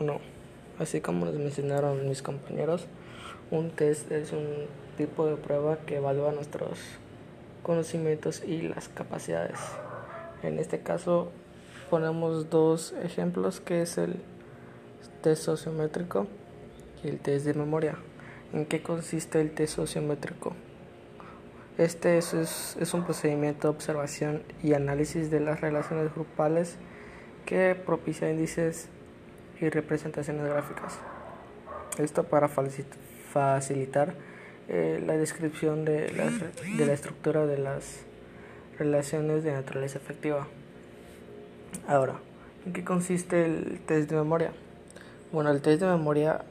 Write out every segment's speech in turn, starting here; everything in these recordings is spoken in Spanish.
no. Así como les mencionaron mis compañeros, un test es un tipo de prueba que evalúa nuestros conocimientos y las capacidades. En este caso ponemos dos ejemplos que es el test sociométrico y el test de memoria. ¿En qué consiste el test sociométrico? Este es, es, un procedimiento de observación y análisis de las relaciones grupales que propicia índices y representaciones gráficas. Esto para facilitar eh, la descripción de, la estructura de las relaciones de naturaleza efectiva. Ahora, ¿en qué consiste el test de memoria? Bueno, el test de memoria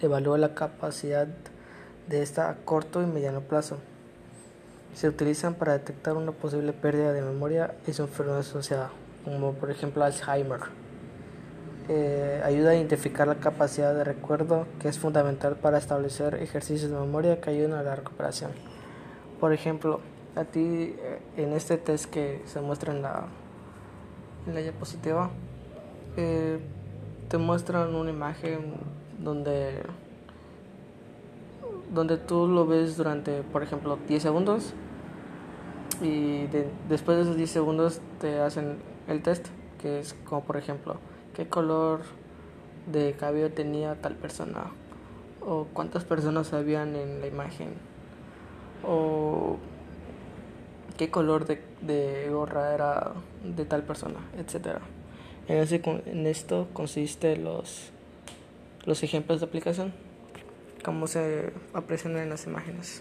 evalúa la capacidad de esta a corto y mediano plazo. Se utilizan para detectar una posible pérdida de memoria y su enfermedad asociada, como por ejemplo Alzheimer. Eh, ayuda a identificar la capacidad de recuerdo que es fundamental para establecer ejercicios de memoria que ayuden a la recuperación. Por ejemplo, a ti eh, en este test que se muestra en la, en la diapositiva, eh, te muestran una imagen donde, donde tú lo ves durante, por ejemplo, 10 segundos y después de esos 10 segundos te hacen el test, que es como por ejemplo, qué color de cabello tenía tal persona o cuántas personas habían en la imagen o qué color de, de gorra era de tal persona, etcétera. En, ese, en esto consiste los, los ejemplos de aplicación, como se aprecian en las imágenes.